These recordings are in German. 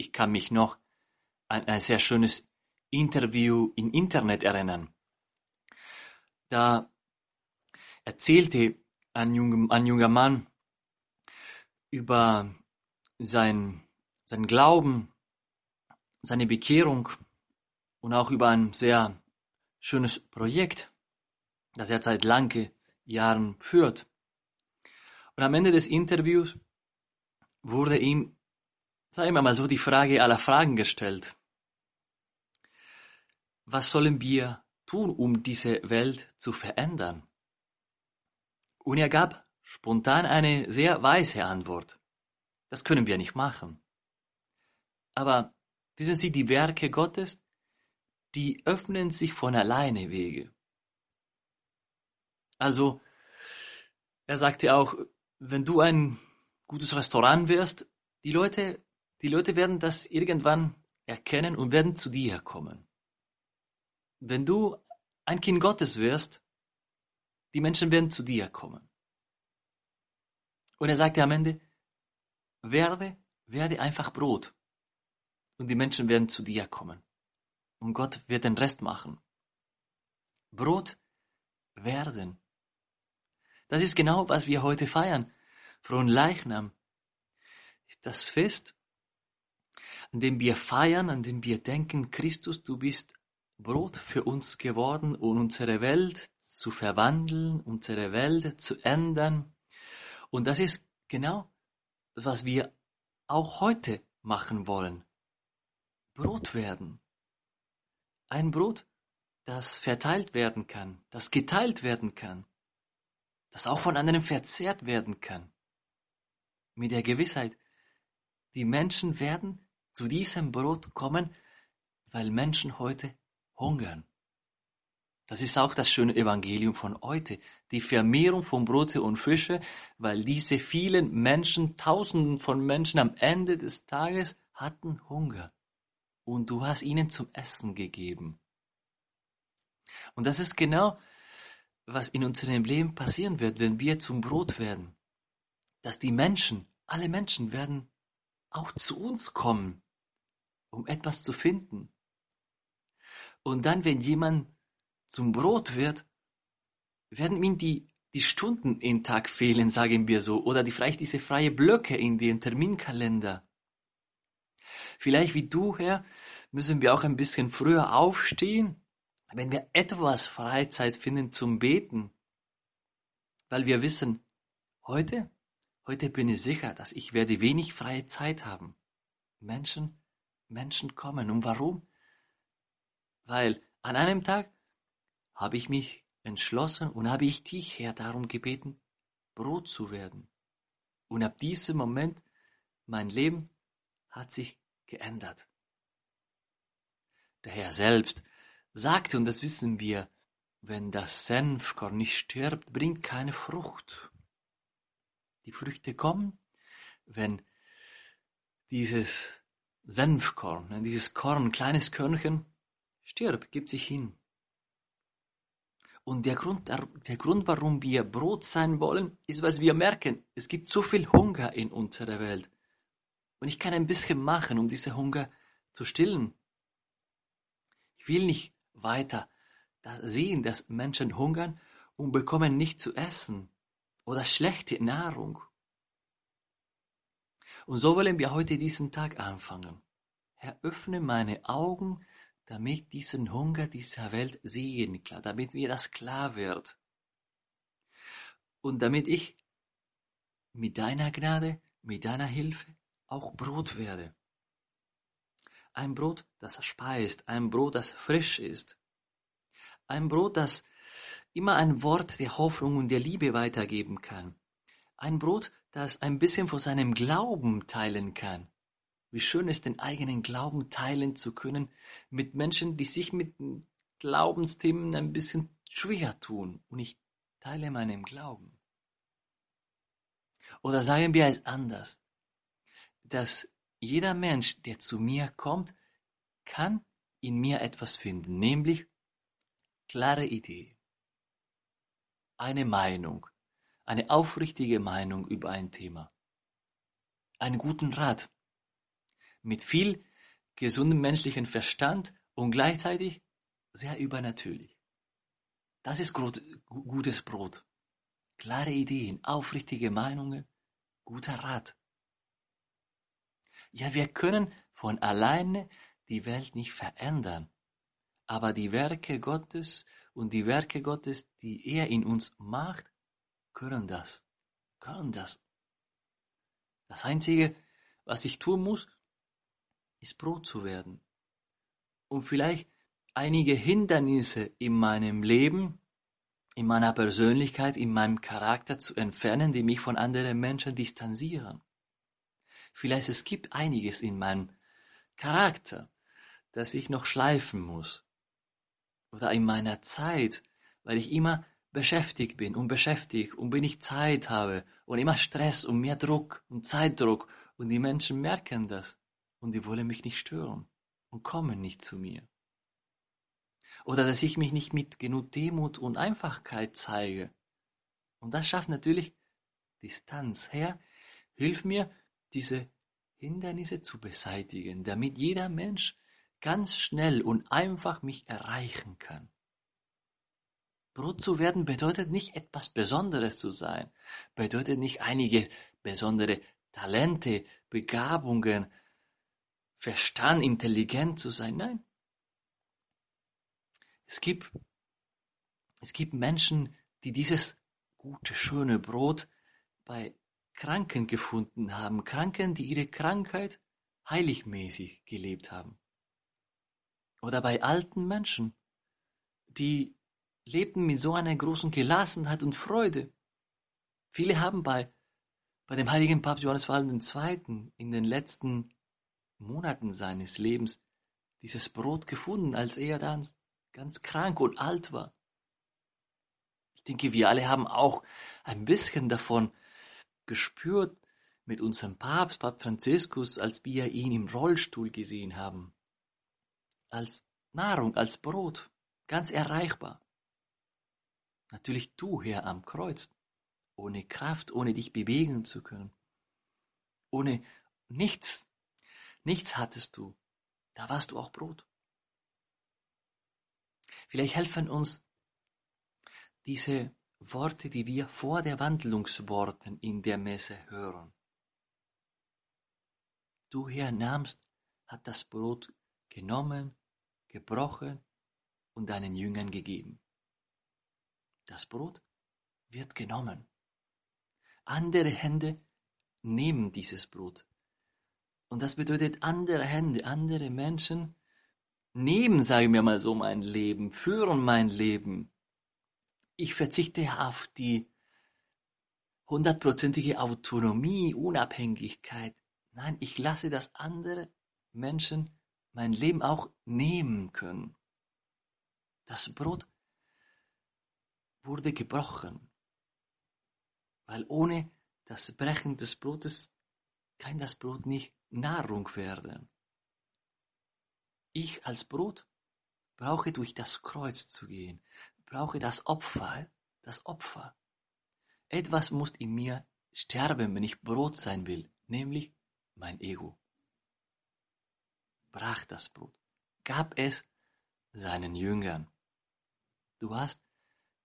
Ich kann mich noch an ein sehr schönes Interview im Internet erinnern. Da erzählte ein junger, ein junger Mann über sein, sein Glauben, seine Bekehrung und auch über ein sehr schönes Projekt, das er seit lange Jahren führt. Und am Ende des Interviews wurde ihm, sagen wir mal so, die Frage aller Fragen gestellt. Was sollen wir tun, um diese Welt zu verändern? Und er gab spontan eine sehr weise Antwort. Das können wir nicht machen. Aber wissen Sie, die Werke Gottes, die öffnen sich von alleine Wege. Also, er sagte auch, wenn du ein gutes Restaurant wirst, die Leute, die Leute werden das irgendwann erkennen und werden zu dir kommen. Wenn du ein Kind Gottes wirst, die Menschen werden zu dir kommen. Und er sagte am Ende, werde, werde einfach Brot. Und die Menschen werden zu dir kommen. Und Gott wird den Rest machen. Brot werden. Das ist genau, was wir heute feiern. Frohen Leichnam das Fest, an dem wir feiern, an dem wir denken, Christus, du bist Brot für uns geworden, um unsere Welt zu verwandeln, unsere Welt zu ändern. Und das ist genau, was wir auch heute machen wollen. Brot werden. Ein Brot, das verteilt werden kann, das geteilt werden kann, das auch von anderen verzehrt werden kann. Mit der Gewissheit, die Menschen werden zu diesem Brot kommen, weil Menschen heute hungern. Das ist auch das schöne Evangelium von heute, die Vermehrung von Brote und Fische, weil diese vielen Menschen, Tausenden von Menschen am Ende des Tages hatten Hunger. Und du hast ihnen zum Essen gegeben. Und das ist genau, was in unserem Leben passieren wird, wenn wir zum Brot werden. Dass die Menschen, alle Menschen werden auch zu uns kommen, um etwas zu finden. Und dann, wenn jemand zum Brot wird, werden ihm die, die Stunden im Tag fehlen, sagen wir so, oder die, vielleicht diese freie Blöcke in den Terminkalender. Vielleicht wie du, Herr, müssen wir auch ein bisschen früher aufstehen, wenn wir etwas Freizeit finden zum Beten, weil wir wissen, heute, heute bin ich sicher, dass ich werde wenig freie Zeit haben. Menschen, Menschen kommen. Und warum? Weil an einem Tag habe ich mich entschlossen und habe ich dich, Herr, darum gebeten, Brot zu werden. Und ab diesem Moment, mein Leben hat sich geändert. Der Herr selbst sagte, und das wissen wir, wenn das Senfkorn nicht stirbt, bringt keine Frucht. Die Früchte kommen, wenn dieses Senfkorn, dieses Korn, kleines Körnchen, stirbt, gibt sich hin. Und der Grund, der Grund, warum wir Brot sein wollen, ist, weil wir merken, es gibt so viel Hunger in unserer Welt. Und ich kann ein bisschen machen, um diese Hunger zu stillen. Ich will nicht weiter sehen, dass Menschen hungern und bekommen nicht zu essen oder schlechte Nahrung. Und so wollen wir heute diesen Tag anfangen. Herr, öffne meine Augen, damit diesen Hunger dieser Welt sehen, klar, damit mir das klar wird. Und damit ich mit deiner Gnade, mit deiner Hilfe auch Brot werde. Ein Brot, das speist, ein Brot, das frisch ist. Ein Brot, das immer ein Wort der Hoffnung und der Liebe weitergeben kann. Ein Brot, das ein bisschen von seinem Glauben teilen kann. Wie schön es den eigenen Glauben teilen zu können mit Menschen, die sich mit Glaubensthemen ein bisschen schwer tun. Und ich teile meinen Glauben. Oder sagen wir es anders, dass jeder Mensch, der zu mir kommt, kann in mir etwas finden, nämlich klare Idee, eine Meinung, eine aufrichtige Meinung über ein Thema, einen guten Rat, mit viel gesundem menschlichen Verstand und gleichzeitig sehr übernatürlich. Das ist gutes Brot. Klare Ideen, aufrichtige Meinungen, guter Rat. Ja, wir können von alleine die Welt nicht verändern, aber die Werke Gottes und die Werke Gottes, die er in uns macht, können das, können das. Das Einzige, was ich tun muss, ist Brot zu werden. Und vielleicht einige Hindernisse in meinem Leben, in meiner Persönlichkeit, in meinem Charakter zu entfernen, die mich von anderen Menschen distanzieren. Vielleicht es gibt einiges in meinem Charakter, das ich noch schleifen muss. Oder in meiner Zeit, weil ich immer beschäftigt bin und beschäftigt und wenn ich Zeit habe und immer Stress und mehr Druck und Zeitdruck und die Menschen merken das und die wollen mich nicht stören und kommen nicht zu mir. Oder dass ich mich nicht mit genug Demut und Einfachkeit zeige. Und das schafft natürlich Distanz. Herr, hilf mir, diese Hindernisse zu beseitigen, damit jeder Mensch ganz schnell und einfach mich erreichen kann. Brot zu werden bedeutet nicht etwas Besonderes zu sein, bedeutet nicht einige besondere Talente, Begabungen, Verstand, intelligent zu sein. Nein. Es gibt, es gibt Menschen, die dieses gute, schöne Brot bei Kranken gefunden haben. Kranken, die ihre Krankheit heiligmäßig gelebt haben. Oder bei alten Menschen, die lebten mit so einer großen Gelassenheit und Freude. Viele haben bei, bei dem heiligen Papst Johannes Paul II. in den letzten Monaten seines Lebens dieses Brot gefunden, als er dann ganz krank und alt war. Ich denke, wir alle haben auch ein bisschen davon gespürt mit unserem Papst, Papst Franziskus, als wir ihn im Rollstuhl gesehen haben. Als Nahrung, als Brot, ganz erreichbar. Natürlich du, Herr, am Kreuz, ohne Kraft, ohne dich bewegen zu können. Ohne nichts, nichts hattest du. Da warst du auch Brot. Vielleicht helfen uns diese Worte, die wir vor der Wandlungsworten in der Messe hören. Du, Herr, nahmst, hat das Brot genommen, gebrochen und deinen Jüngern gegeben. Das Brot wird genommen. Andere Hände nehmen dieses Brot. Und das bedeutet, andere Hände, andere Menschen nehmen, sagen wir mal so, mein Leben, führen mein Leben. Ich verzichte auf die hundertprozentige Autonomie, Unabhängigkeit. Nein, ich lasse, dass andere Menschen mein Leben auch nehmen können. Das Brot wurde gebrochen, weil ohne das Brechen des Brotes kann das Brot nicht Nahrung werden. Ich als Brot brauche durch das Kreuz zu gehen, brauche das Opfer, das Opfer. Etwas muss in mir sterben, wenn ich Brot sein will, nämlich mein Ego. Brach das Brot, gab es seinen Jüngern. Du hast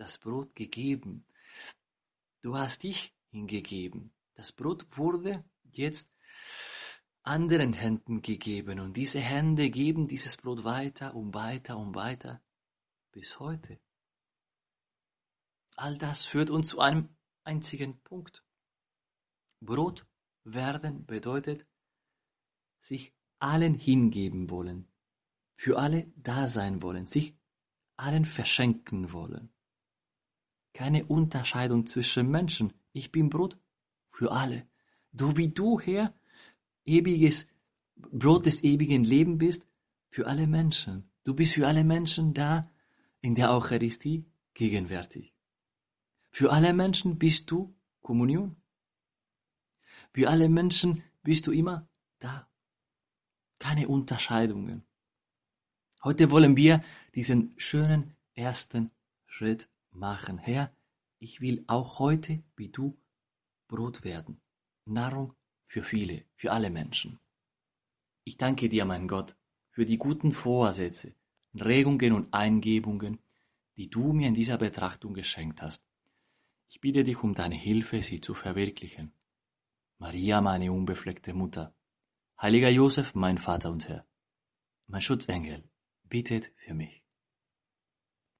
das Brot gegeben. Du hast dich hingegeben. Das Brot wurde jetzt anderen Händen gegeben und diese Hände geben dieses Brot weiter und weiter und weiter bis heute. All das führt uns zu einem einzigen Punkt. Brot werden bedeutet sich allen hingeben wollen, für alle da sein wollen, sich allen verschenken wollen. Keine Unterscheidung zwischen Menschen. Ich bin Brot für alle. Du wie du, Herr, ewiges Brot des ewigen Lebens bist für alle Menschen. Du bist für alle Menschen da in der Eucharistie gegenwärtig. Für alle Menschen bist du Kommunion. Für alle Menschen bist du immer da. Keine Unterscheidungen. Heute wollen wir diesen schönen ersten Schritt machen. Herr, ich will auch heute wie du Brot werden. Nahrung für viele, für alle Menschen. Ich danke dir, mein Gott, für die guten Vorsätze, Regungen und Eingebungen, die du mir in dieser Betrachtung geschenkt hast. Ich bitte dich um deine Hilfe, sie zu verwirklichen. Maria, meine unbefleckte Mutter, heiliger Josef, mein Vater und Herr, mein Schutzengel, bittet für mich.